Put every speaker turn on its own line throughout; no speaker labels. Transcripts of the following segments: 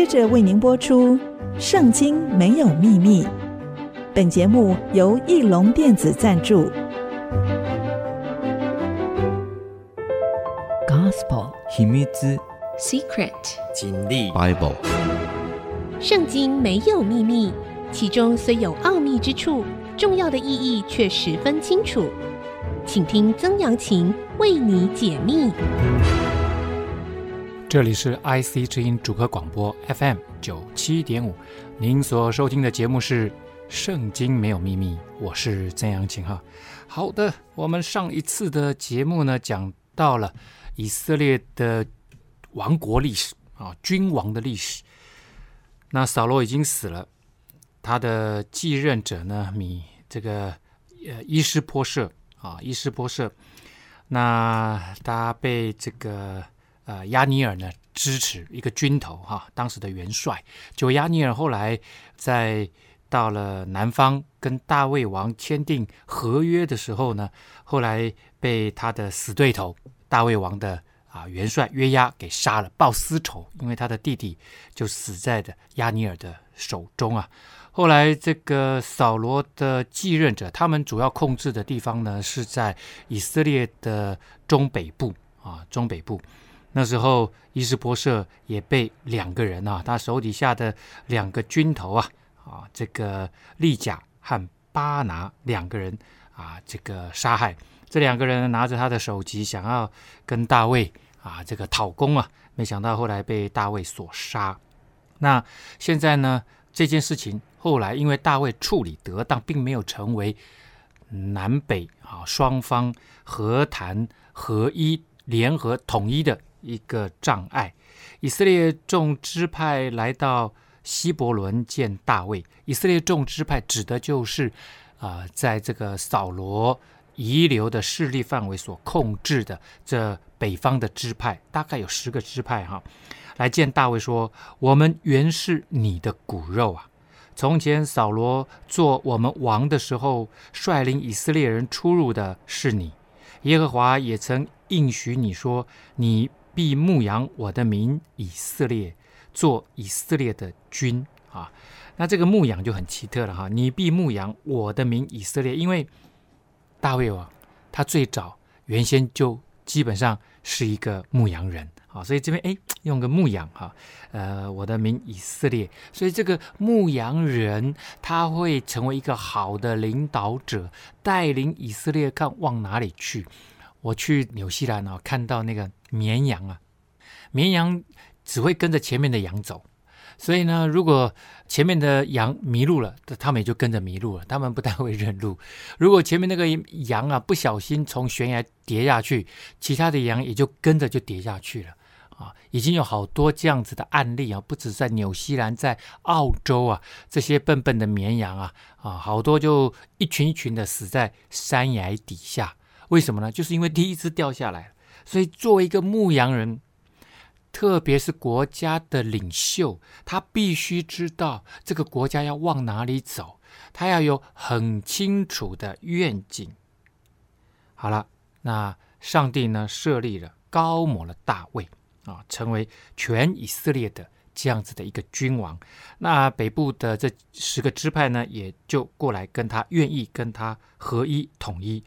接着为您播出《圣经没有秘密》。本节目由翼龙电子赞助。
Gospel
秘密之
Secret
经历 Bible。
圣经没有秘密，其中虽有奥秘之处，重要的意义却十分清楚。请听曾阳晴为你解密。
这里是 IC 之音主客广播 FM 九七点五，您所收听的节目是《圣经没有秘密》，我是曾阳晴哈。好的，我们上一次的节目呢，讲到了以色列的王国历史啊，君王的历史。那扫罗已经死了，他的继任者呢，米这个呃伊施波设啊，伊施波设，那他被这个。呃，押尼尔呢支持一个军头哈、当时的元帅。就押尼尔后来在到了南方跟大卫王签订合约的时候呢，后来被他的死对头大卫王的啊元帅约押给杀了，报私仇，因为他的弟弟就死在的押尼尔的手中啊。后来这个扫罗的继任者，他们主要控制的地方呢是在以色列的中北部啊，中北部。那时候，伊施波设也被两个人啊，他手底下的两个军头啊，啊，这个利甲和巴拿两个人啊，这个杀害。这两个人拿着他的首级，想要跟大卫啊这个讨功啊，没想到后来被大卫所杀。那现在呢，这件事情后来因为大卫处理得当，并没有成为南北啊双方和谈合一、联合统一的。一个障碍，以色列众支派来到希伯仑见大卫。以色列众支派指的就是啊、在这个扫罗遗留的势力范围所控制的这北方的支派，大概有十个支派哈，来见大卫说：“我们原是你的骨肉啊！从前扫罗做我们王的时候，率领以色列人出入的是你。耶和华也曾应许你说，你。”必牧养我的民以色列，做以色列的君啊！那这个牧养就很奇特了哈。你必牧养我的民以色列，因为大卫王他最早原先就基本上是一个牧羊人啊，所以这边哎用个牧养哈，呃，我的民以色列，所以这个牧羊人他会成为一个好的领导者，带领以色列看往哪里去。我去纽西兰啊，看到那个。绵羊啊，绵羊只会跟着前面的羊走，所以呢，如果前面的羊迷路了，他们也就跟着迷路了。他们不太会认路。如果前面那个羊啊不小心从悬崖跌下去，其他的羊也就跟着就跌下去了啊。已经有好多这样子的案例啊，不止在纽西兰，在澳洲啊，这些笨笨的绵羊啊啊，好多就一群一群的死在山崖底下。为什么呢？就是因为第一次掉下来。所以，作为一个牧羊人，特别是国家的领袖，他必须知道这个国家要往哪里走，他要有很清楚的愿景。好了，那上帝呢，设立了高摩了大卫啊，成为全以色列的这样子的一个君王。那北部的这十个支派呢，也就过来跟他，愿意跟他合一统一。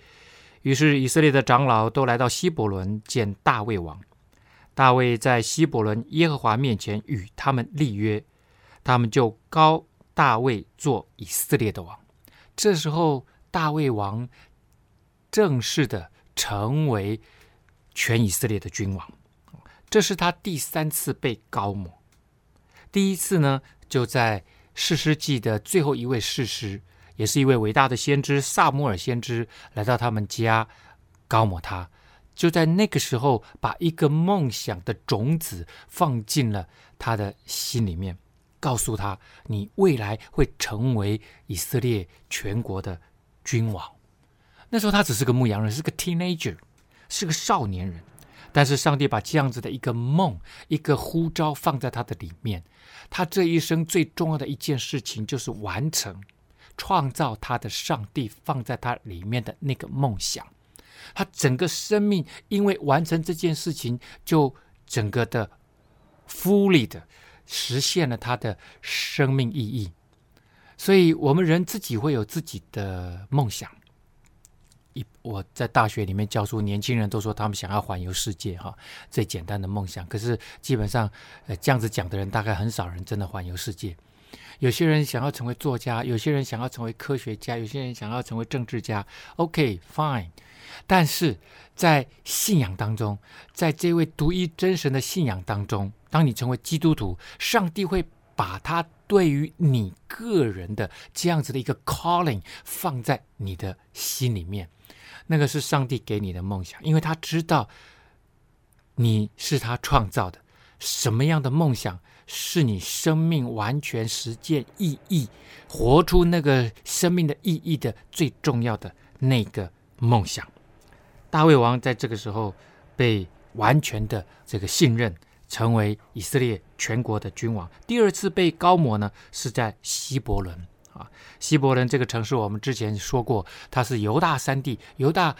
于是以色列的长老都来到希伯伦见大卫王。大卫在希伯伦耶和华面前与他们立约，他们就膏大卫做以色列的王。这时候，大卫王正式的成为全以色列的君王。这是他第三次被膏抹。第一次呢，就在士师记的最后一位士师。也是一位伟大的先知撒母耳先知来到他们家，膏抹他，就在那个时候，把一个梦想的种子放进了他的心里面，告诉他：你未来会成为以色列全国的君王。那时候他只是个牧羊人，是个 teenager，是个少年人，但是上帝把这样子的一个梦、一个呼召放在他的里面，他这一生最重要的一件事情就是完成。创造他的上帝放在他里面的那个梦想，他整个生命因为完成这件事情，就整个的 fully 的实现了他的生命意义。所以，我们人自己会有自己的梦想。一我在大学里面教书，年轻人都说他们想要环游世界，哈，最简单的梦想。可是，基本上，呃，这样子讲的人，大概很少人真的环游世界。有些人想要成为作家，有些人想要成为科学家，有些人想要成为政治家。OK，fine。但是在信仰当中，在这位独一真神的信仰当中，当你成为基督徒，上帝会把他对于你个人的这样子的一个 calling 放在你的心里面。那个是上帝给你的梦想，因为他知道你是他创造的。什么样的梦想是你生命完全实践意义、活出那个生命的意义的最重要的那个梦想？大卫王在这个时候被完全的这个信任，成为以色列全国的君王。第二次被膏抹呢，是在希伯伦啊。希伯伦这个城市，我们之前说过，它是犹大山地，犹大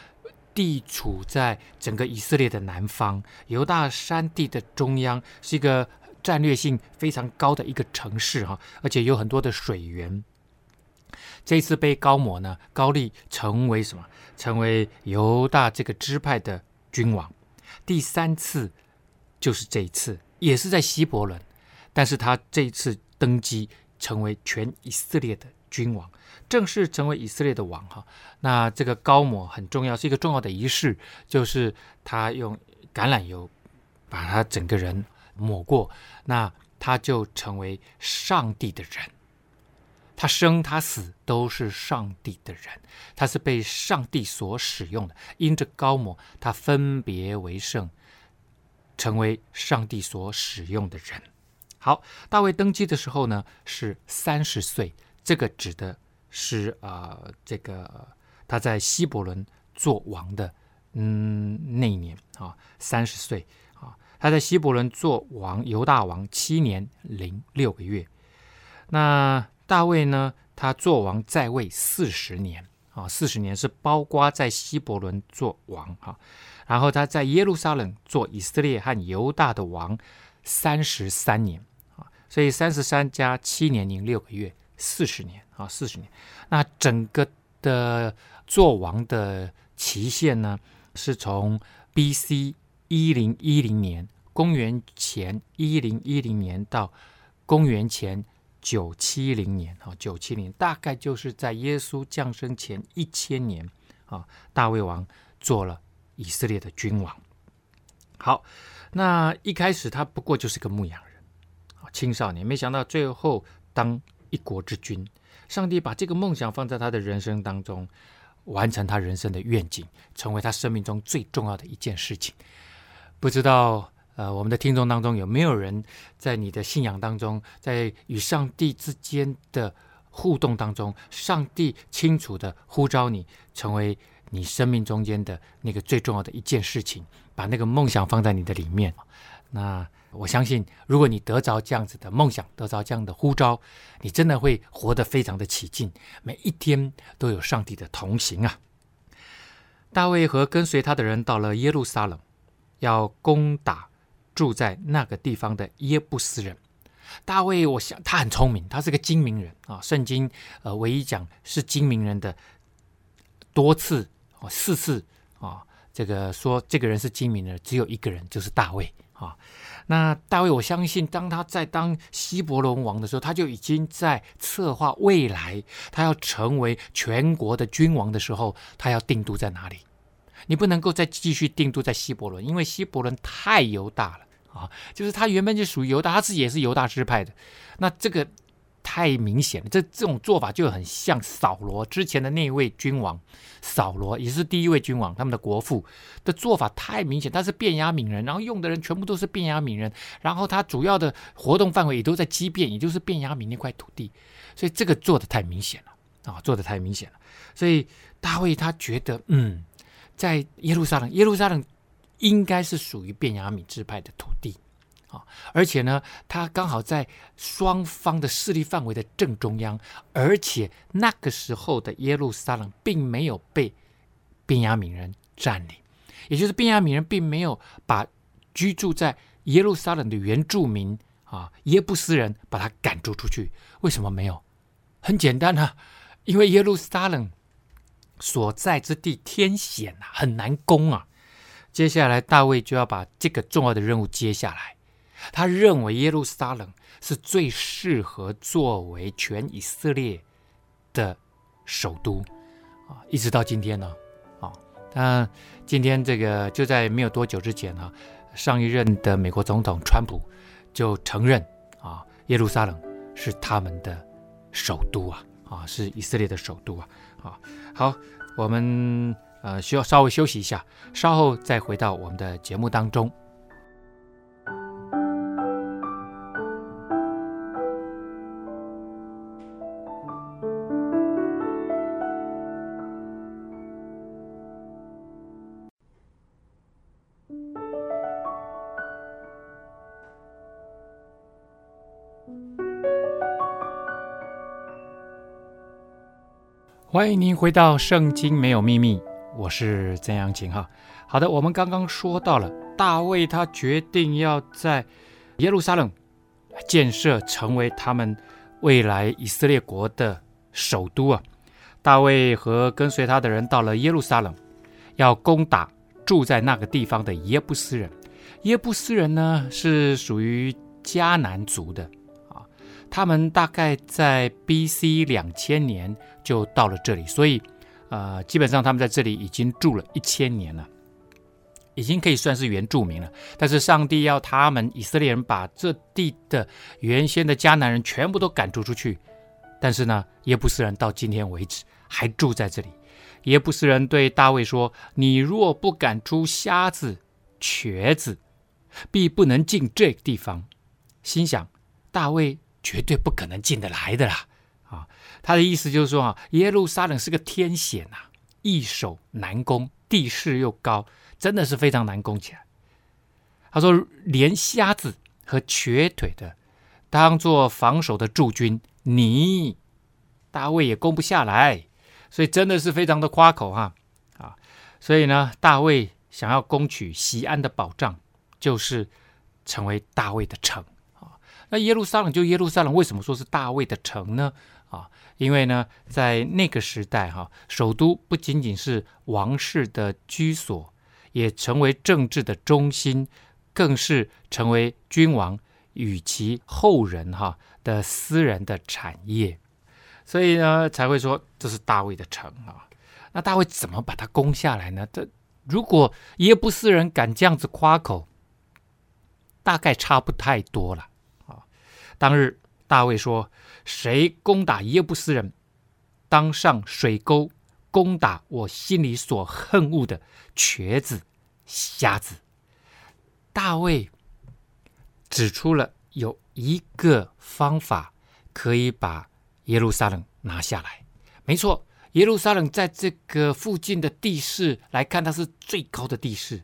地处在整个以色列的南方，犹大山地的中央，是一个战略性非常高的一个城市哈，而且有很多的水源。这次被高摩呢，高丽成为什么？成为犹大这个支派的君王。第三次就是这一次，也是在希伯伦，但是他这一次登基成为全以色列的君王，正式成为以色列的王哈。那这个高摩很重要，是一个重要的仪式，就是他用橄榄油把他整个人抹过，那他就成为上帝的人。他生他死都是上帝的人，他是被上帝所使用的。因着高抹，他分别为圣，成为上帝所使用的人。好，大卫登基的时候呢，是三十岁，这个指的是啊、呃，这个他在希伯伦做王的嗯那一年啊，三十岁，他在希伯伦做王，犹大王七年零六个月，那。大卫呢，他做王在位四十年啊，四十年是包括在希伯伦做王啊，然后他在耶路撒冷做以色列和犹大的王三十三年啊，所以三十三加七年零六个月，四十年啊，四十年。那整个的做王的期限呢，是从 B.C. 一零一零年，公元前一零一零年到公元前。九七零年啊，九七零大概就是在耶稣降生前一千年啊，大卫王做了以色列的君王。好，那一开始他不过就是个牧羊人啊，青少年，没想到最后当一国之君。上帝把这个梦想放在他的人生当中，完成他人生的愿景，成为他生命中最重要的一件事情。不知道。呃，我们的听众当中有没有人在你的信仰当中，在与上帝之间的互动当中，上帝清楚的呼召你成为你生命中间的那个最重要的一件事情，把那个梦想放在你的里面。那我相信，如果你得着这样子的梦想，得着这样的呼召，你真的会活得非常的起劲，每一天都有上帝的同行啊。大卫和跟随他的人到了耶路撒冷，要攻打。住在那个地方的耶布斯人大卫，我想他很聪明，他是个精明人啊。圣经呃，唯一讲是精明人的多次哦，四次啊，这个说这个人是精明的，只有一个人，就是大卫啊。那大卫，我相信当他在当希伯仑王的时候，他就已经在策划未来，他要成为全国的君王的时候，他要定都在哪里？你不能够再继续定都在希伯伦，因为希伯伦太犹大了啊！就是他原本就属于犹大，他自己也是犹大支派的。那这个太明显了，这这种做法就很像扫罗之前的那位君王，扫罗也是第一位君王，他们的国父的做法太明显。他是便雅悯人，然后用的人全部都是便雅悯人，然后他主要的活动范围也都在基遍，也就是便雅悯那块土地，所以这个做的太明显了啊，做的太明显了。所以大卫他觉得，嗯。在耶路撒冷，耶路撒冷应该是属于便雅悯支派的土地啊，而且呢，他刚好在双方的势力范围的正中央，而且那个时候的耶路撒冷并没有被便雅悯人占领，也就是便雅悯人并没有把居住在耶路撒冷的原住民啊，耶布斯人把他赶逐出去。为什么没有？很简单啊，因为耶路撒冷所在之地天险啊，很难攻啊。接下来大卫就要把这个重要的任务接下来。他认为耶路撒冷是最适合作为全以色列的首都啊，一直到今天呢啊。但今天这个就在没有多久之前啊，上一任的美国总统川普就承认啊，耶路撒冷是他们的首都啊啊，是以色列的首都啊啊。好，我们。呃，需要稍微休息一下，稍后再回到我们的节目当中。欢迎您回到《圣经没有秘密》。我是曾阳晴哈，好的，我们刚刚说到了大卫，他决定要在耶路撒冷建设成为他们未来以色列国的首都啊。大卫和跟随他的人到了耶路撒冷，要攻打住在那个地方的耶布斯人。耶布斯人呢是属于迦南族的，他们大概在 B.C. 两千年就到了这里，所以。呃，基本上他们在这里已经住了一千年了，已经可以算是原住民了。但是上帝要他们以色列人把这地的原先的迦南人全部都赶逐出去，但是呢，耶布斯人到今天为止还住在这里。耶布斯人对大卫说：“你若不赶出瞎子、瘸子，必不能进这个地方。”心想，大卫绝对不可能进得来的啦。啊，他的意思就是说啊，耶路撒冷是个天险呐，易守难攻，地势又高，真的是非常难攻起来。他说，连瞎子和瘸腿的当做防守的驻军，你大卫也攻不下来，所以真的是非常的夸口哈啊。所以呢，大卫想要攻取西安的保障，就是成为大卫的城。那耶路撒冷就耶路撒冷，为什么说是大卫的城呢？啊，因为呢，在那个时代，哈，首都不仅仅是王室的居所，也成为政治的中心，更是成为君王与其后人哈的私人的产业，所以呢，才会说这是大卫的城啊。那大卫怎么把它攻下来呢？这如果耶布斯人敢这样子夸口，大概差不太多了。当日。大卫说：“谁攻打耶布斯人，当上水沟攻打我心里所恨恶的瘸子、瞎子。”大卫指出了有一个方法可以把耶路撒冷拿下来。没错，耶路撒冷在这个附近的地势来看，它是最高的地势，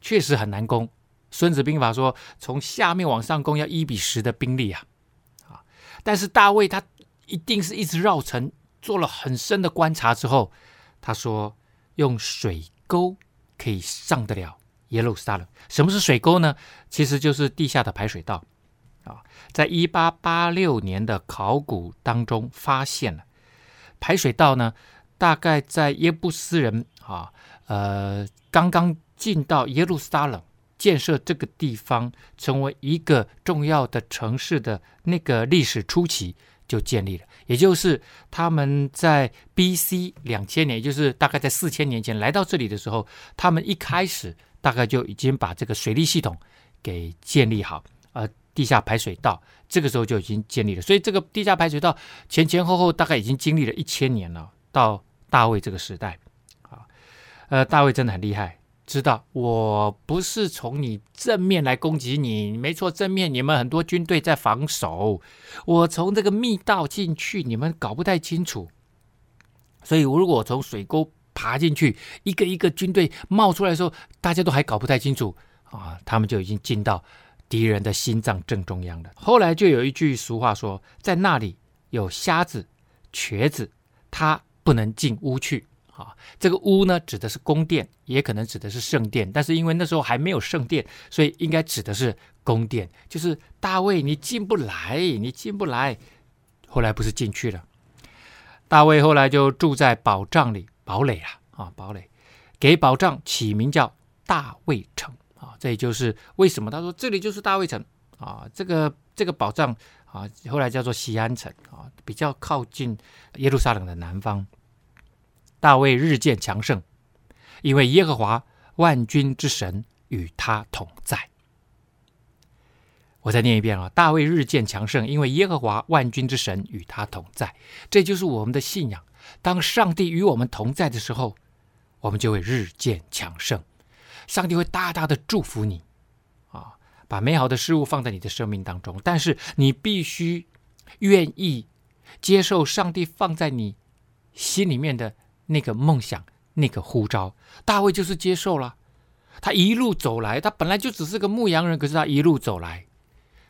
确实很难攻。孙子兵法说：“从下面往上攻，要一比十的兵力啊。”但是大卫他一定是一直绕城，做了很深的观察之后，他说用水沟可以上得了耶路撒冷。什么是水沟呢？其实就是地下的排水道啊。在一八八六年的考古当中发现了排水道呢，大概在耶布斯人啊，呃，刚刚进到耶路撒冷。建设这个地方成为一个重要的城市的那个历史初期就建立了，也就是他们在 B.C. 两千年，也就是大概在四千年前来到这里的时候，他们一开始大概就已经把这个水利系统给建立好，呃，地下排水道这个时候就已经建立了，所以这个地下排水道前前后后大概已经经历了一千年了，到大卫这个时代，啊，呃，大卫真的很厉害。知道我不是从你正面来攻击你，没错，正面你们很多军队在防守，我从这个密道进去，你们搞不太清楚。所以，如果从水沟爬进去，一个一个军队冒出来的时候，大家都还搞不太清楚啊，他们就已经进到敌人的心脏正中央了。后来就有一句俗话说，在那里有瞎子、瘸子，他不能进屋去。啊，这个屋呢，指的是宫殿，也可能指的是圣殿。但是因为那时候还没有圣殿，所以应该指的是宫殿，就是大卫，你进不来，你进不来。后来不是进去了，大卫后来就住在宝藏里，堡垒啊啊，堡垒，给宝藏起名叫大卫城啊，这也就是为什么他说这里就是大卫城啊，这个这个宝藏啊，后来叫做西安城啊，比较靠近耶路撒冷的南方。大卫日渐强盛，因为耶和华万军之神与他同在。我再念一遍啊！大卫日渐强盛，因为耶和华万军之神与他同在。这就是我们的信仰。当上帝与我们同在的时候，我们就会日渐强盛。上帝会大大的祝福你，啊，把美好的事物放在你的生命当中。但是你必须愿意接受上帝放在你心里面的那个梦想、那个呼召。大卫就是接受了。他一路走来，他本来就只是个牧羊人，可是他一路走来。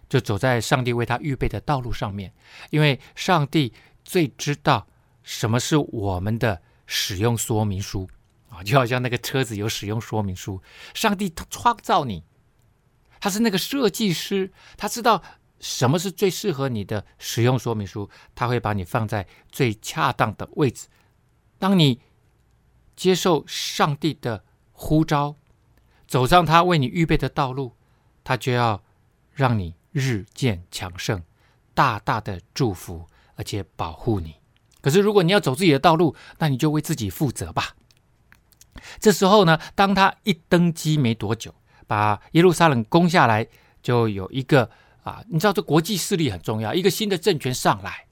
就走在上帝为他预备的道路上面，因为上帝最知道什么是我们的使用说明书啊，就好像那个车子有使用说明书。上帝创造你，他是那个设计师，他知道什么是最适合你的使用说明书，他会把你放在最恰当的位置。当你接受上帝的呼召，走上他为你预备的道路，他就要让你。日渐强盛，大大的祝福，而且保护你。可是，如果你要走自己的道路，那你就为自己负责吧。这时候呢，当他一登基没多久，把耶路撒冷攻下来，就有一个啊，你知道这国际势力很重要，一个新的政权上来，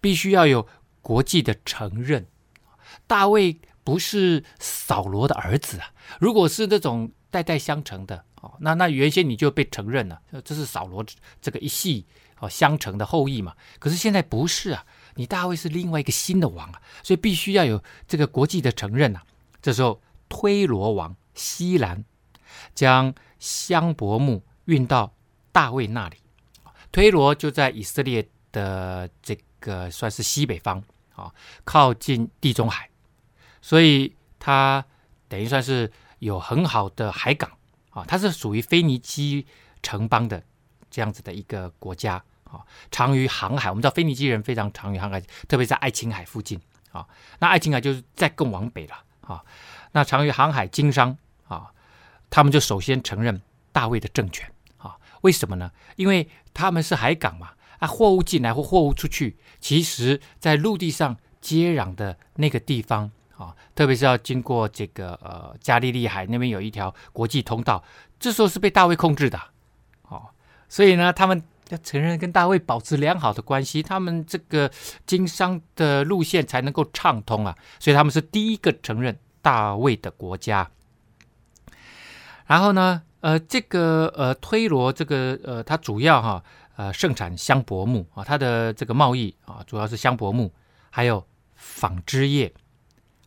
必须要有国际的承认。大卫不是扫罗的儿子啊，如果是那种代代相承的。哦，那那原先你就被承认了，这是扫罗这个一系哦相承的后裔嘛。可是现在不是啊，你大卫是另外一个新的王啊，所以必须要有这个国际的承认啊。这时候推罗王西兰将香柏木运到大卫那里，推罗就在以色列的这个算是西北方啊，靠近地中海，所以它等于算是有很好的海港。啊，它是属于腓尼基城邦的这样子的一个国家啊，长于航海。我们知道腓尼基人非常长于航海，特别在爱琴海附近啊。那爱琴海就是再更往北了啊。那长于航海经商啊，他们就首先承认大卫的政权啊。为什么呢？因为他们是海港嘛，啊，货物进来或货物出去，其实在陆地上接壤的那个地方。啊，特别是要经过这个呃加利利海那边有一条国际通道，这时候是被大卫控制的，哦，所以呢，他们要承认跟大卫保持良好的关系，他们这个经商的路线才能够畅通啊，所以他们是第一个承认大卫的国家。然后呢，呃，这个呃推罗这个呃，它主要哈呃盛产香柏木啊，它的这个贸易啊，主要是香柏木，还有纺织业。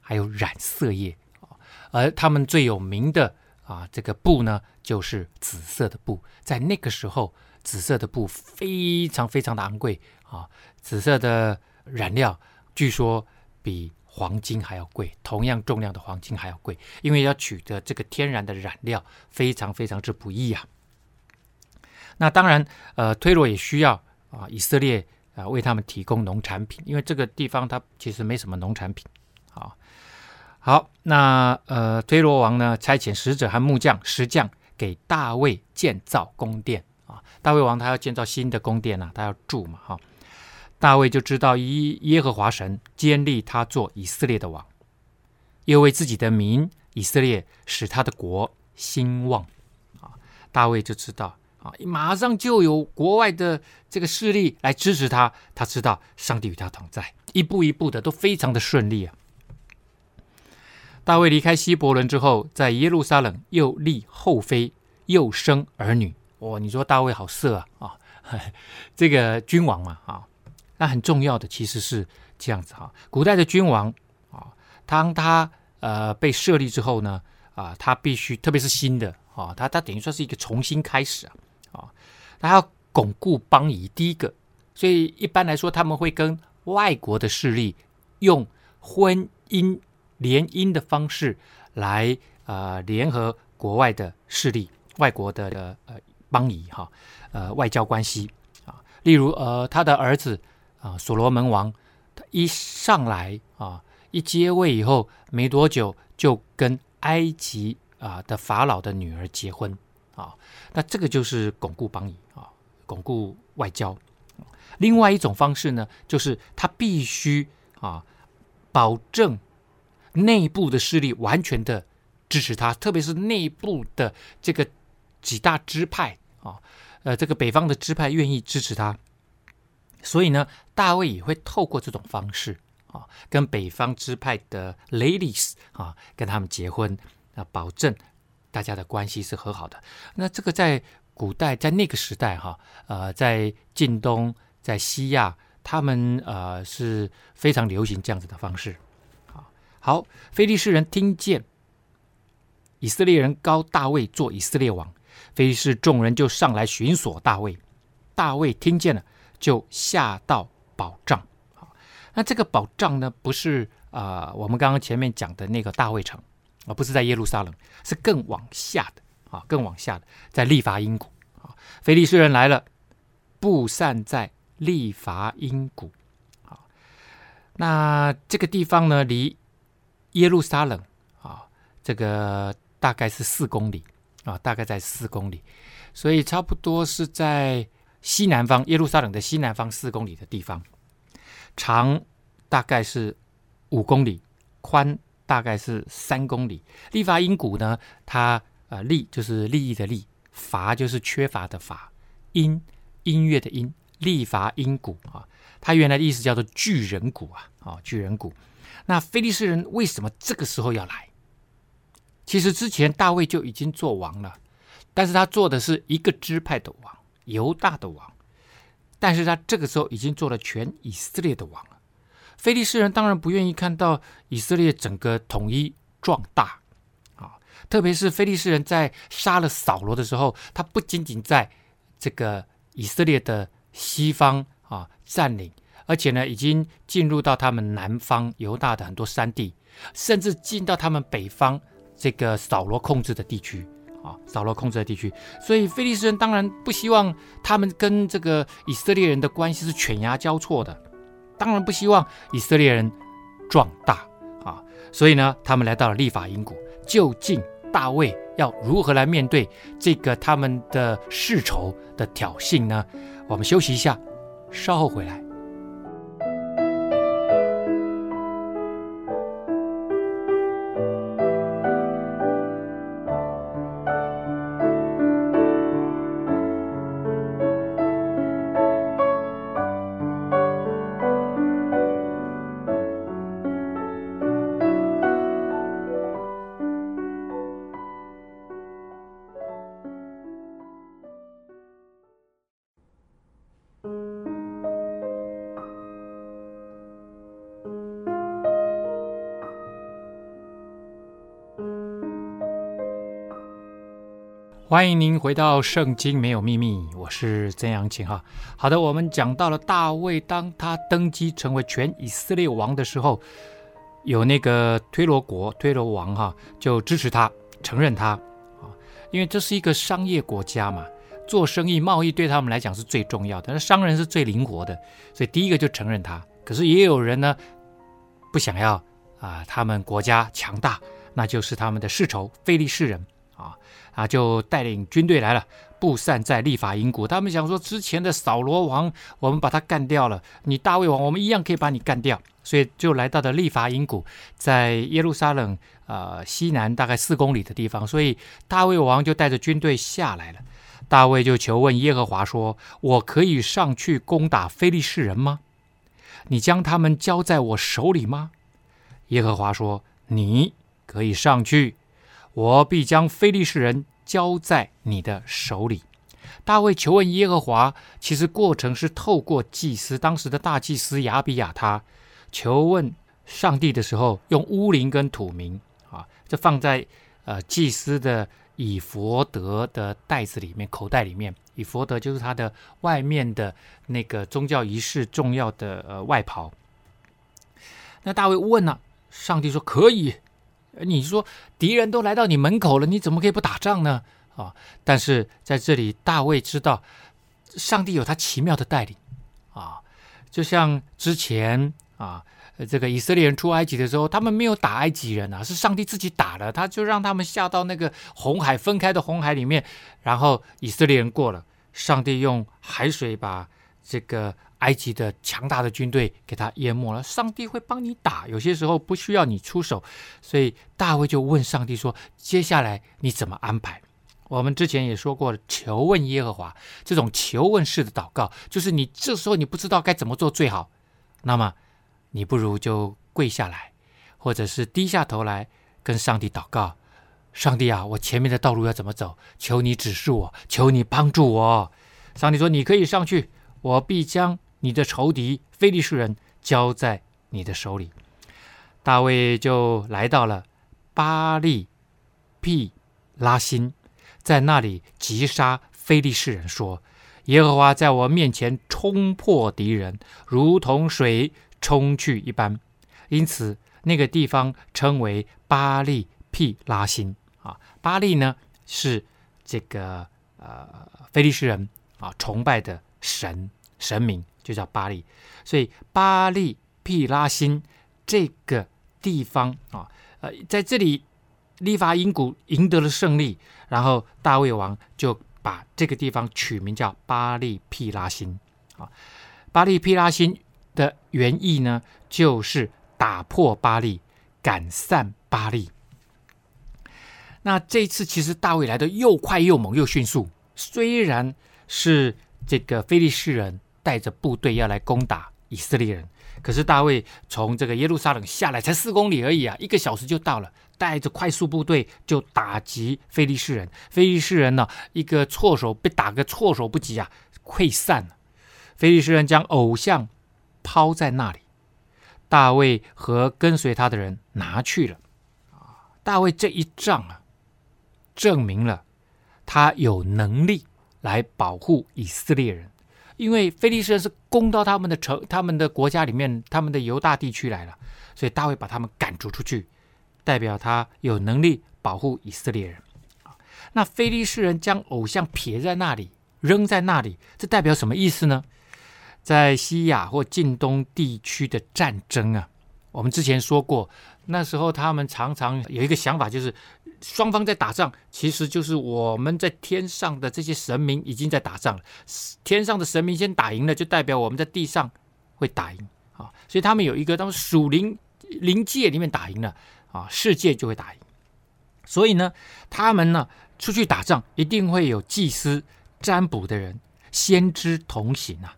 还有染色业啊，而他们最有名的啊，这个布呢，就是紫色的布。在那个时候，紫色的布非常非常的昂贵啊，紫色的染料据说比黄金还要贵，同样重量的黄金还要贵，因为要取得这个天然的染料非常非常之不易啊。那当然，呃，推罗也需要啊，以色列啊为他们提供农产品，因为这个地方它其实没什么农产品。好，好那呃，推罗王呢，差遣使者和木匠、石匠给大卫建造宫殿啊。大卫王他要建造新的宫殿啊，他要住嘛，哈。大卫就知道耶耶和华神坚立他做以色列的王，又为自己的民以色列使他的国兴旺啊。大卫就知道啊，马上就有国外的这个势力来支持他，他知道上帝与他同在，一步一步的都非常的顺利啊。大卫离开希伯伦之后，在耶路撒冷又立后妃，又生儿女。哦，你说大卫好色啊啊！这个君王嘛啊，那很重要的其实是这样子哈。古代的君王啊，当他呃被设立之后呢啊，他必须特别是新的啊，他他等于说是一个重新开始啊啊，他要巩固邦谊。第一个，所以一般来说他们会跟外国的势力用婚姻。联姻的方式来呃联合国外的势力外国的呃邦谊哈，呃外交关系啊，例如呃他的儿子啊所罗门王，他一上来啊一接位以后没多久就跟埃及啊的法老的女儿结婚啊，那这个就是巩固邦谊啊，巩固外交。另外一种方式呢，就是他必须啊保证内部的势力完全的。支持他，特别是内部的这个几大支派啊，呃，这个北方的支派愿意支持他，所以呢，大卫也会透过这种方式啊，跟北方支派的 ladies 啊，跟他们结婚啊，保证大家的关系是和好的。那这个在古代，在那个时代哈，呃，在近东，在西亚，他们呃是非常流行这样子的方式。好，好，非利士人听见。以色列人高大卫做以色列王，非利士众人就上来寻索大卫。大卫听见了，就下到保障。那这个保障呢，不是啊、呃，我们刚刚前面讲的那个大卫城啊，不是在耶路撒冷，是更往下的啊，更往下的，在利伐因谷啊。非利士人来了，布散在利伐因谷。啊，那这个地方呢，离耶路撒冷啊，这个。大概是四公里啊，大概在四公里，所以差不多是在西南方耶路撒冷的西南方四公里的地方，长大概是五公里，宽大概是三公里。利乏音谷呢，它呃利就是利益的利，乏就是缺乏的乏，音音乐的音，利乏音谷啊，它原来的意思叫做巨人谷啊，啊巨人谷。那非利士人为什么这个时候要来？其实之前大卫就已经做王了，但是他做的是一个支派的王，犹大的王。但是他这个时候已经做了全以色列的王。非利士人当然不愿意看到以色列整个统一壮大啊，特别是非利士人在杀了扫罗的时候，他不仅仅在这个以色列的西方啊占领，而且呢，已经进入到他们南方犹大的很多山地，甚至进到他们北方。这个扫罗控制的地区啊，扫罗控制的地区，所以非利士人当然不希望他们跟这个以色列人的关系是犬牙交错的，当然不希望以色列人壮大啊，所以呢，他们来到了利乏音谷。究竟大卫要如何来面对这个他们的世仇的挑衅呢？我们休息一下，稍后回来。欢迎您回到《圣经没有秘密》，我是曾阳晴哈。好的，我们讲到了大卫，当他登基成为全以色列王的时候，有那个推罗国推罗王哈，就支持他，承认他啊，因为这是一个商业国家嘛，做生意贸易对他们来讲是最重要的，但是商人是最灵活的，所以第一个就承认他。可是也有人呢，不想要啊，他们国家强大，那就是他们的世仇非利士人。啊啊！就带领军队来了，布散在利乏音谷。他们想说，之前的扫罗王，我们把他干掉了，你大卫王，我们一样可以把你干掉。所以就来到了利乏音谷，在耶路撒冷呃西南大概四公里的地方。所以大卫王就带着军队下来了。大卫就求问耶和华说：“我可以上去攻打非利士人吗？你将他们交在我手里吗？”耶和华说：“你可以上去。”我必将非利士人交在你的手里。大卫求问耶和华，其实过程是透过祭司，当时的大祭司亚比亚他求问上帝的时候，用乌灵跟土名啊，这放在呃祭司的以弗得的袋子里面，口袋里面。以弗得就是他的外面的那个宗教仪式重要的呃外袍。那大卫问了、上帝说可以。你说敌人都来到你门口了，你怎么可以不打仗呢？啊。但是在这里，大卫知道上帝有他奇妙的带领啊，就像之前啊，这个以色列人出埃及的时候，他们没有打埃及人啊，是上帝自己打的，他就让他们下到那个红海分开的红海里面，然后以色列人过了，上帝用海水把这个。埃及的强大的军队给他淹没了，上帝会帮你打，有些时候不需要你出手，所以大卫就问上帝说：“接下来你怎么安排？”我们之前也说过了，求问耶和华这种求问式的祷告，就是你这时候你不知道该怎么做最好，那么你不如就跪下来，或者是低下头来跟上帝祷告：“上帝啊，我前面的道路要怎么走？求你指示我，求你帮助我。”上帝说：“你可以上去，我必将。”你的仇敌非利士人交在你的手里，大卫就来到了巴力毗拉心，在那里击杀非利士人，说：“耶和华在我面前冲破敌人，如同水冲去一般。”因此，那个地方称为巴力毗拉心啊。巴利呢是这个呃非利士人啊崇拜的神神明。就叫巴力，所以巴力毗拉心这个地方啊，呃，在这里利乏音谷赢得了胜利，然后大卫王就把这个地方取名叫巴力毗拉心啊。巴力毗拉心的原意呢，就是打破巴力，赶散巴力。那这一次其实大卫来的又快又猛又迅速，虽然是这个非利士人。带着部队要来攻打以色列人，可是大卫从这个耶路撒冷下来才四公里而已啊，一个小时就到了，带着快速部队就打击非利士人。非利士人呢，一个措手被打个措手不及啊，溃散了。非利士人将偶像抛在那里，大卫和跟随他的人拿去了。大卫这一仗啊，证明了他有能力来保护以色列人。因为非利士人是攻到他们的城、他们的国家里面、他们的犹大地区来了，所以大卫把他们赶逐出去，代表他有能力保护以色列人。那非利士人将偶像撇在那里，扔在那里，这代表什么意思呢？在西亚或近东地区的战争啊，我们之前说过，那时候他们常常有一个想法，就是。双方在打仗，其实就是我们在天上的这些神明已经在打仗了。天上的神明先打赢了，就代表我们在地上会打赢啊。所以他们有一个，他们属灵灵界里面打赢了啊，世界就会打赢。所以呢，他们呢出去打仗，一定会有祭司、占卜的人、先知同行啊。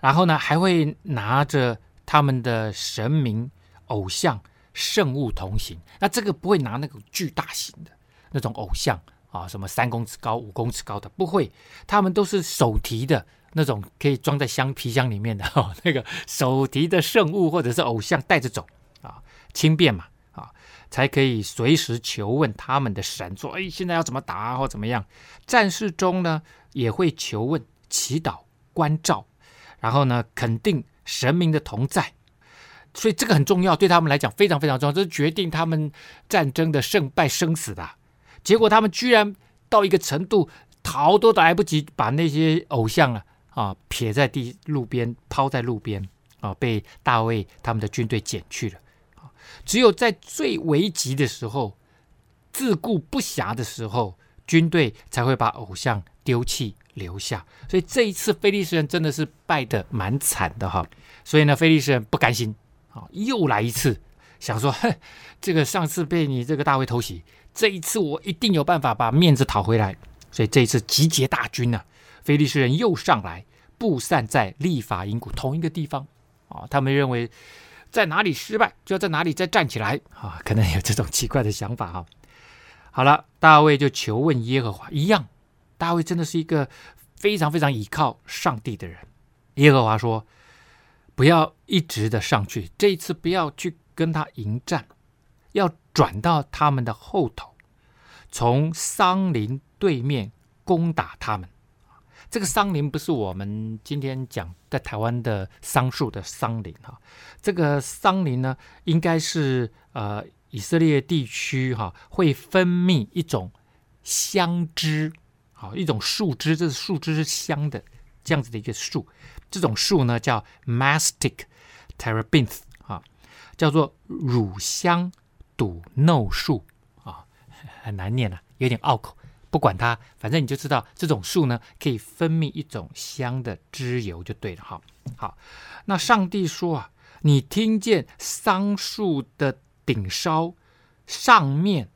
然后呢，还会拿着他们的神明偶像。圣物同行，那这个不会拿那个巨大型的那种偶像啊，什么三公尺高、五公尺高的不会，他们都是手提的那种，可以装在箱皮箱里面的哦，那个手提的圣物或者是偶像带着走啊，轻便嘛啊，才可以随时求问他们的神，说哎，现在要怎么打或怎么样。战事中呢，也会求问、祈祷、关照，然后呢，肯定神明的同在。所以这个很重要，对他们来讲非常非常重要，这是决定他们战争的胜败生死的。结果他们居然到一个程度，逃都来不及，把那些偶像啊啊撇在地路边，抛在路边啊，被大卫他们的军队捡去了。只有在最危急的时候，自顾不暇的时候，军队才会把偶像丢弃留下。所以这一次非利士人真的是败得蛮惨的哈。所以呢，非利士人不甘心。啊，又来一次，想说，哼，这个上次被你这个大卫偷袭，这一次我一定有办法把面子讨回来。所以这一次集结大军呢、啊，非利士人又上来，布散在利乏音谷同一个地方。啊，他们认为在哪里失败，就要在哪里再站起来。啊，可能有这种奇怪的想法哈。好了，大卫就求问耶和华，一样，大卫真的是一个非常非常倚靠上帝的人。耶和华说。不要一直的上去，这一次不要去跟他迎战，要转到他们的后头，从桑林对面攻打他们。这个桑林不是我们今天讲在台湾的桑树的桑林哈，这个桑林呢，应该是呃以色列地区哈会分泌一种香枝，好，一种树枝，这是树枝是香的，这样子的一个树。这种树呢叫 Mastic Terebinth 啊，叫做乳香笃耨树啊，很难念啊，有点拗口。不管它，反正你就知道这种树呢可以分泌一种香的脂油就对了哈。好，那上帝说啊，你听见桑树的顶梢上面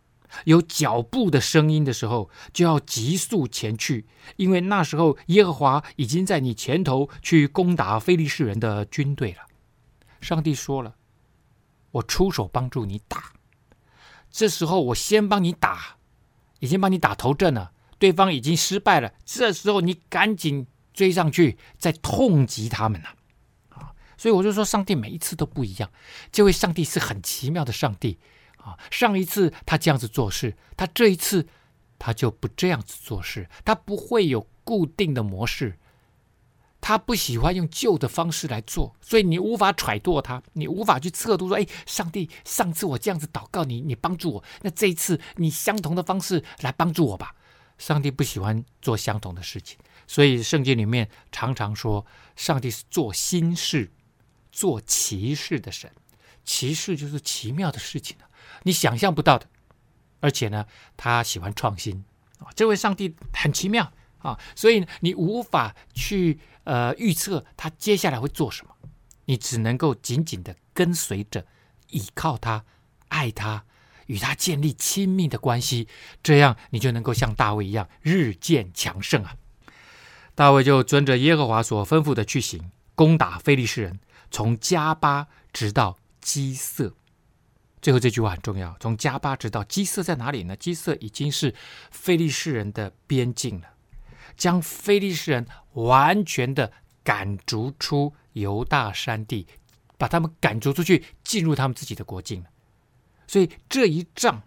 有脚步的声音的时候，就要急速前去，因为那时候耶和华已经在你前头去攻打非利士人的军队了。上帝说了，我出手帮助你打，这时候我先帮你打。已经帮你打头阵了，对方已经失败了。这时候你赶紧追上去，再痛击他们呐！啊，所以我就说，上帝每一次都不一样。这位上帝是很奇妙的上帝啊！上一次他这样子做事，他这一次他就不这样子做事，他不会有固定的模式。他不喜欢用旧的方式来做，所以你无法揣度他，你无法去测度说：哎，上帝，上次我这样子祷告你，你帮助我，那这一次你相同的方式来帮助我吧。上帝不喜欢做相同的事情，所以圣经里面常常说，上帝是做新事、做奇事的神。奇事就是奇妙的事情，你想象不到的，而且呢，他喜欢创新啊。这位上帝很奇妙啊，所以你无法去。呃，预测他接下来会做什么，你只能够紧紧的跟随着，倚靠他，爱他，与他建立亲密的关系，这样你就能够像大卫一样日渐强盛啊！大卫就遵着耶和华所吩咐的去行，攻打非利士人，从迦巴直到基色。最后这句话很重要，从迦巴直到基色在哪里呢？基色已经是非利士人的边境了。将非利士人完全的赶逐出犹大山地，把他们赶逐出去，进入他们自己的国境。所以这一仗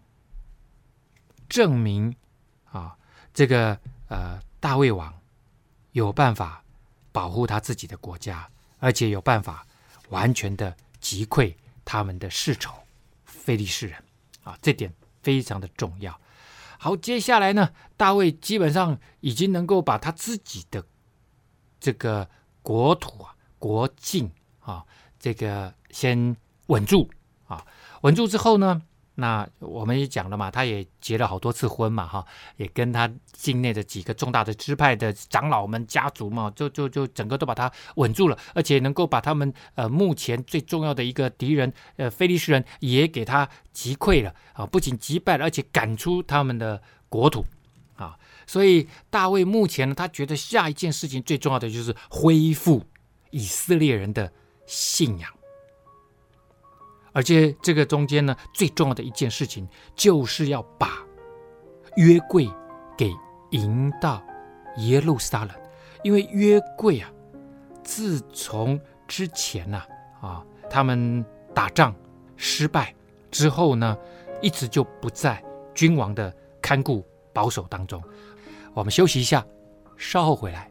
证明啊，这个呃大卫王有办法保护他自己的国家，而且有办法完全的击溃他们的世仇非利士人啊，这点非常的重要。好，接下来呢，大卫基本上已经能够把他自己的这个国土啊、国境啊，这个先稳住啊，稳住之后呢，那我们也讲了嘛，他也结了好多次婚嘛，哈，也跟他境内的几个重大的支派的长老们、家族嘛，就就就整个都把他稳住了，而且能够把他们呃目前最重要的一个敌人呃非利士人也给他击溃了啊，不仅击败了，而且赶出他们的国土啊，所以大卫目前呢，他觉得下一件事情最重要的就是恢复以色列人的信仰。而且这个中间呢，最重要的一件事情，就是要把约柜给迎到耶路撒冷，因为约柜啊，自从之前呐啊，啊，他们打仗失败之后呢，一直就不在君王的看顾保守当中。我们休息一下，稍后回来。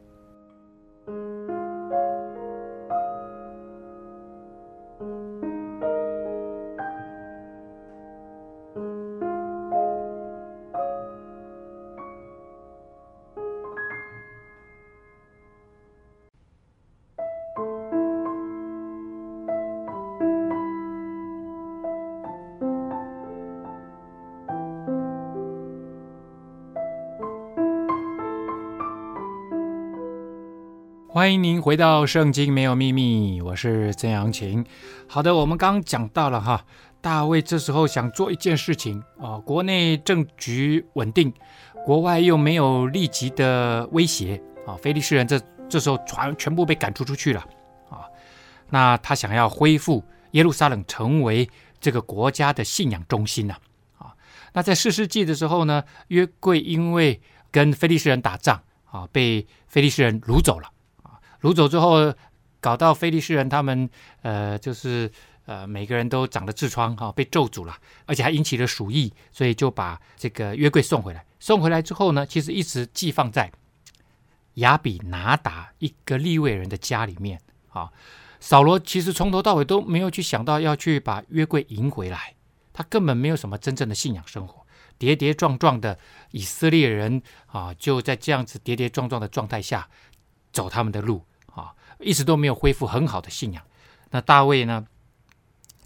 欢迎您回到《圣经没有秘密》，我是曾阳晴。好的，我们刚刚讲到了哈，大卫这时候想做一件事情啊，国内政局稳定，国外又没有立即的威胁啊，非利士人这这时候全全部被赶出出去了啊，那他想要恢复耶路撒冷成为这个国家的信仰中心呐啊，那在四世纪的时候呢，约柜因为跟非利士人打仗啊，被非利士人掳走了。掳走之后，搞到非利士人他们，呃，就是呃，每个人都长了痔疮哈、哦，被咒诅了，而且还引起了鼠疫，所以就把这个约柜送回来。送回来之后呢，其实一直寄放在亚比拿达一个利未人的家里面啊、扫罗其实从头到尾都没有去想到要去把约柜迎回来，他根本没有什么真正的信仰生活。跌跌撞撞的以色列人啊，就在这样子跌跌撞撞的状态下走他们的路，一直都没有恢复很好的信仰。那大卫呢，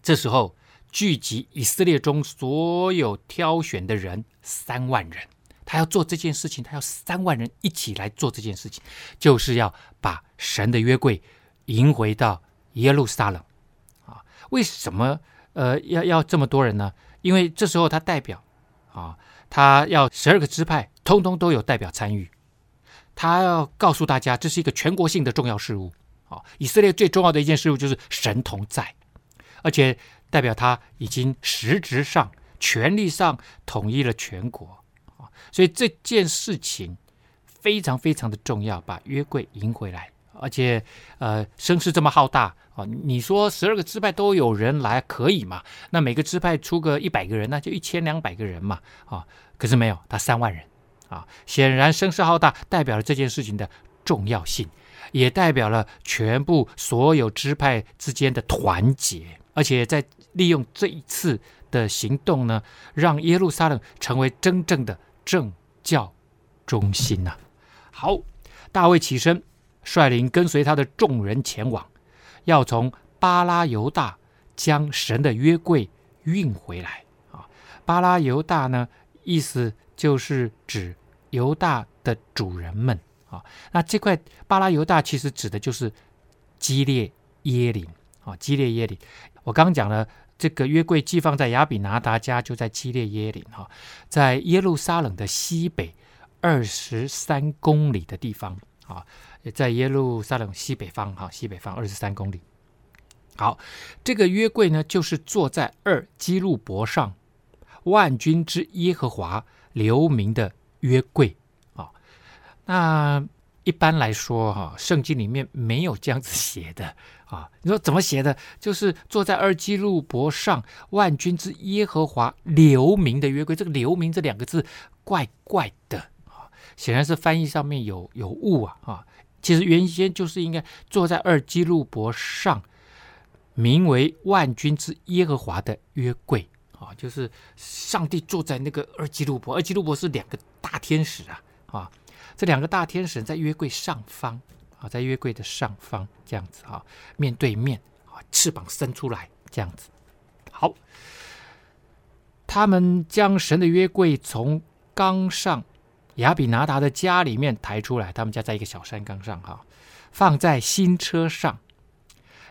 这时候聚集以色列中所有挑选的人三万人，他要做这件事情，他要三万人一起来做这件事情，就是要把神的约柜迎回到耶路撒冷啊。为什么呃要要这么多人呢？因为这时候他代表啊，他要十二个支派通通都有代表参与，他要告诉大家这是一个全国性的重要事务以色列最重要的一件事物就是神同在，而且代表他已经实质上、权力上统一了全国啊，所以这件事情非常非常的重要，把约柜迎回来。而且，呃，声势这么浩大啊！你说十二个支派都有人来，可以嘛？那每个支派出个一百个人，那就一千两百个人嘛，啊！可是没有，他三万人啊！显然声势浩大，代表了这件事情的重要性，也代表了全部所有支派之间的团结，而且在利用这一次的行动呢，让耶路撒冷成为真正的政教中心呐、啊！好，大卫起身。率领跟随他的众人前往，要从巴拉犹大将神的约柜运回来啊。巴拉犹大呢，意思就是指犹大的主人们啊。那这块巴拉犹大其实指的就是基列耶林啊。基列耶林，我刚刚讲了，这个约柜寄放在亚比拿达家，就在基列耶林哈，在耶路撒冷的西北二十三公里的地方啊。在耶路撒冷西北方，哈，西北方二十三公里。好，这个约柜呢，就是坐在二基路伯上，万军之耶和华留名的约柜。那一般来说，哈，圣经里面没有这样子写的啊。你说怎么写的？就是坐在二基路伯上，万军之耶和华留名的约柜。这个“留名”这两个字怪怪的啊，显然是翻译上面有有误啊啊。其实原先就是应该坐在二基路伯上，名为万军之耶和华的约柜啊，就是上帝坐在那个二基路伯，二基路伯是两个大天使啊啊，这两个大天使在约柜上方啊，在约柜的上方这样子啊，面对面啊，翅膀伸出来这样子。好，他们将神的约柜从冈上。亚比拿达的家里面抬出来，他们家在一个小山岗上，哈，放在新车上。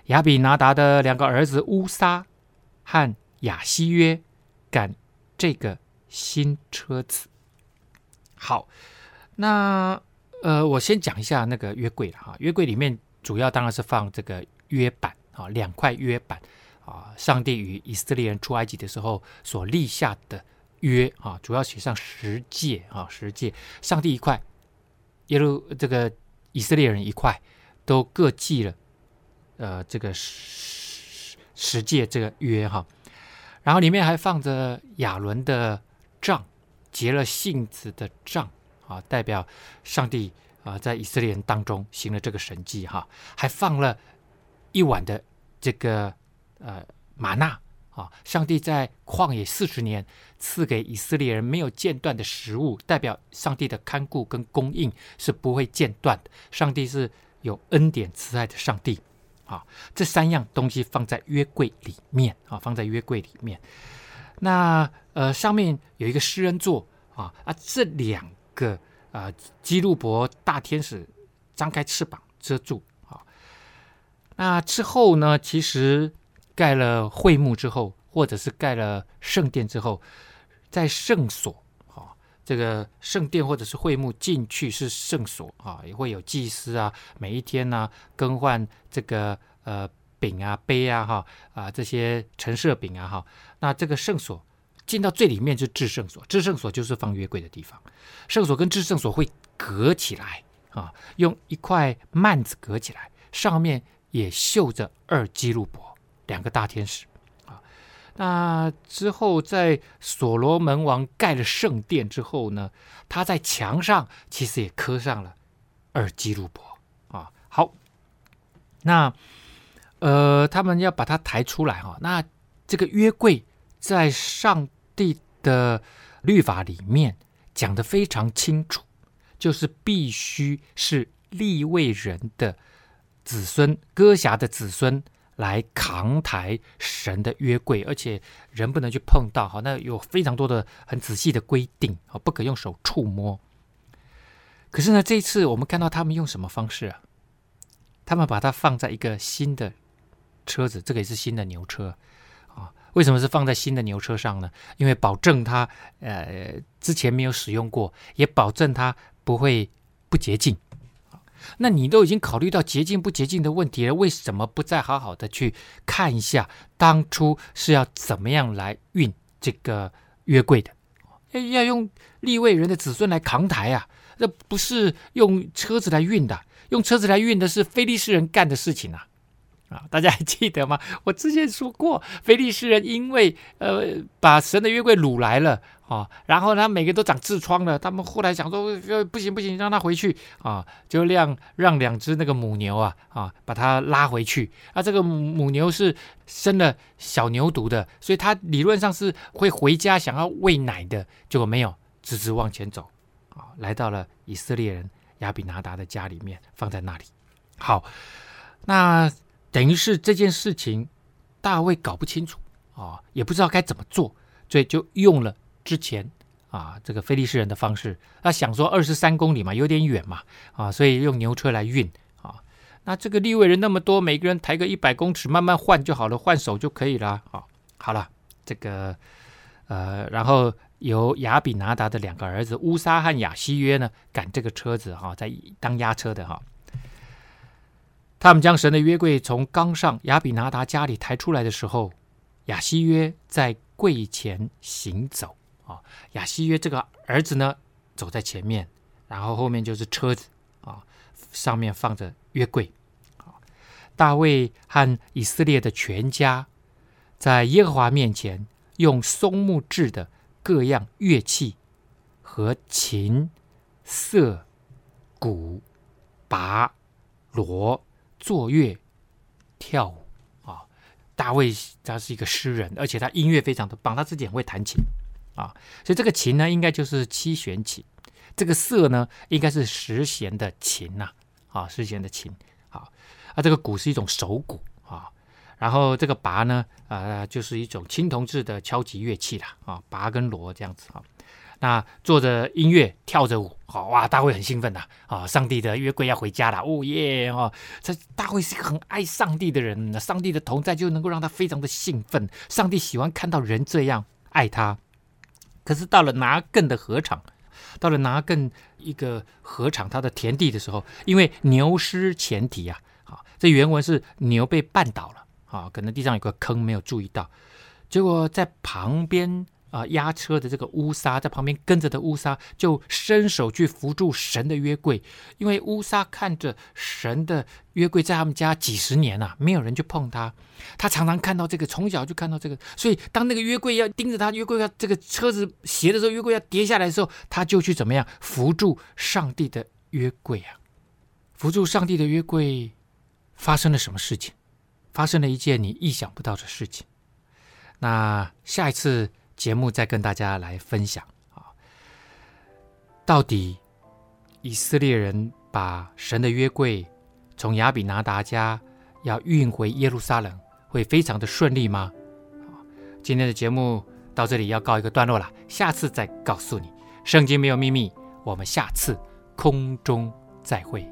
亚比拿达的两个儿子乌撒和亚希约赶这个新车子。好，那呃，我先讲一下那个约柜了哈。约柜里面主要当然是放这个约板啊，两块约板啊，上帝与以色列人出埃及的时候所立下的。约啊，主要写上十诫啊，十诫，上帝一块，耶路这个以色列人一块，都各记了，呃，这个十十诫这个约哈，然后里面还放着亚伦的杖，结了杏子的杖啊，代表上帝啊在以色列人当中行了这个神迹哈，还放了一碗的这个呃玛纳。啊！上帝在旷野四十年赐给以色列人没有间断的食物，代表上帝的看顾跟供应是不会间断的。上帝是有恩典慈爱的上帝。啊，这三样东西放在约柜里面啊，放在约柜里面。那呃，上面有一个施恩座啊啊，这两个啊基路伯大天使张开翅膀遮住啊。那之后呢，其实。盖了会幕之后，或者是盖了圣殿之后，在圣所啊，这个圣殿或者是会幕进去是圣所啊，也会有祭司啊，每一天呢、更换这个呃饼啊杯啊哈啊这些陈设饼啊哈，那这个圣所进到最里面就是至圣所，至圣所就是放约柜的地方，圣所跟至圣所会隔起来啊，用一块幔子隔起来，上面也绣着二基路伯。两个大天使啊，那之后在所罗门王盖了圣殿之后呢，他在墙上其实也刻上了二基路伯啊。好，那呃，他们要把它抬出来哈。那这个约柜在上帝的律法里面讲得非常清楚，就是必须是立位人的子孙、哥辖的子孙来扛抬神的约柜，而且人不能去碰到。好，那有非常多的很仔细的规定，好，不可用手触摸。可是呢，这一次我们看到他们用什么方式啊？他们把它放在一个新的车子，这个也是新的牛车。为什么是放在新的牛车上呢？因为保证它呃之前没有使用过，也保证它不会不洁净。那你都已经考虑到洁净不洁净的问题了，为什么不再好好的去看一下当初是要怎么样来运这个约柜的？要用利未人的子孙来扛抬啊！那不是用车子来运的，用车子来运的是非利士人干的事情啊！啊，大家还记得吗？我之前说过，非利士人因为呃把神的约柜掳来了啊，然后他每个都长痔疮了，他们后来想说不行不行，让他回去啊，就让让两只那个母牛啊啊把它拉回去啊。这个母牛是生了小牛犊的，所以它理论上是会回家想要喂奶的，结果没有，直直往前走。啊，来到了以色列人亚比拿达的家里面，放在那里。好，那等于是这件事情，大卫搞不清楚啊，也不知道该怎么做，所以就用了之前啊这个非利士人的方式。他想说二十三公里嘛，有点远嘛，啊，所以用牛车来运啊。那这个利未人那么多，每个人抬个一百公尺，慢慢换就好了，换手就可以了。啊，好了，这个呃，然后。由亚比拿达的两个儿子乌沙和亚希约呢赶这个车子哈，在当押车的哈。他们将神的约柜从冈上亚比拿达家里抬出来的时候，亚希约在柜前行走啊。亚希约这个儿子呢走在前面，然后后面就是车子啊，上面放着约柜。大卫和以色列的全家在耶和华面前用松木制的。各样乐器和琴、瑟、鼓、拔、锣作乐跳舞啊！大卫他是一个诗人，而且他音乐非常的棒，他自己很会弹琴啊。所以这个琴呢，应该就是七弦琴；这个瑟呢，应该是十弦的琴呐啊，十弦的琴。好啊，这个鼓是一种手鼓啊。然后这个拔呢，呃，就是一种青铜制的敲击乐器啦，啊，拔跟锣这样子啊。那做着音乐，跳着舞，好哇，大卫很兴奋呐，啊，上帝的约柜要回家了，哦耶，哦，这大卫是一个很爱上帝的人，上帝的同在就能够让他非常的兴奋，上帝喜欢看到人这样爱他。可是到了拿更的禾场，到了拿更一个禾场，他的田地的时候，因为牛失前蹄呀，啊，这原文是牛被绊倒了。啊，可能地上有个坑没有注意到，结果在旁边啊押车的这个乌撒在旁边跟着的乌撒就伸手去扶住神的约柜，因为乌撒看着神的约柜在他们家几十年了，没有人去碰它，他常常看到这个，从小就看到这个，所以当那个约柜要盯着他，约柜要这个车子斜的时候，约柜要跌下来的时候，他就去怎么样扶住上帝的约柜啊？扶住上帝的约柜，发生了什么事情？发生了一件你意想不到的事情，那下一次节目再跟大家来分享啊，到底以色列人把神的约柜从亚比拿达家要运回耶路撒冷，会非常的顺利吗？今天的节目到这里要告一个段落了，下次再告诉你，圣经没有秘密，我们下次空中再会。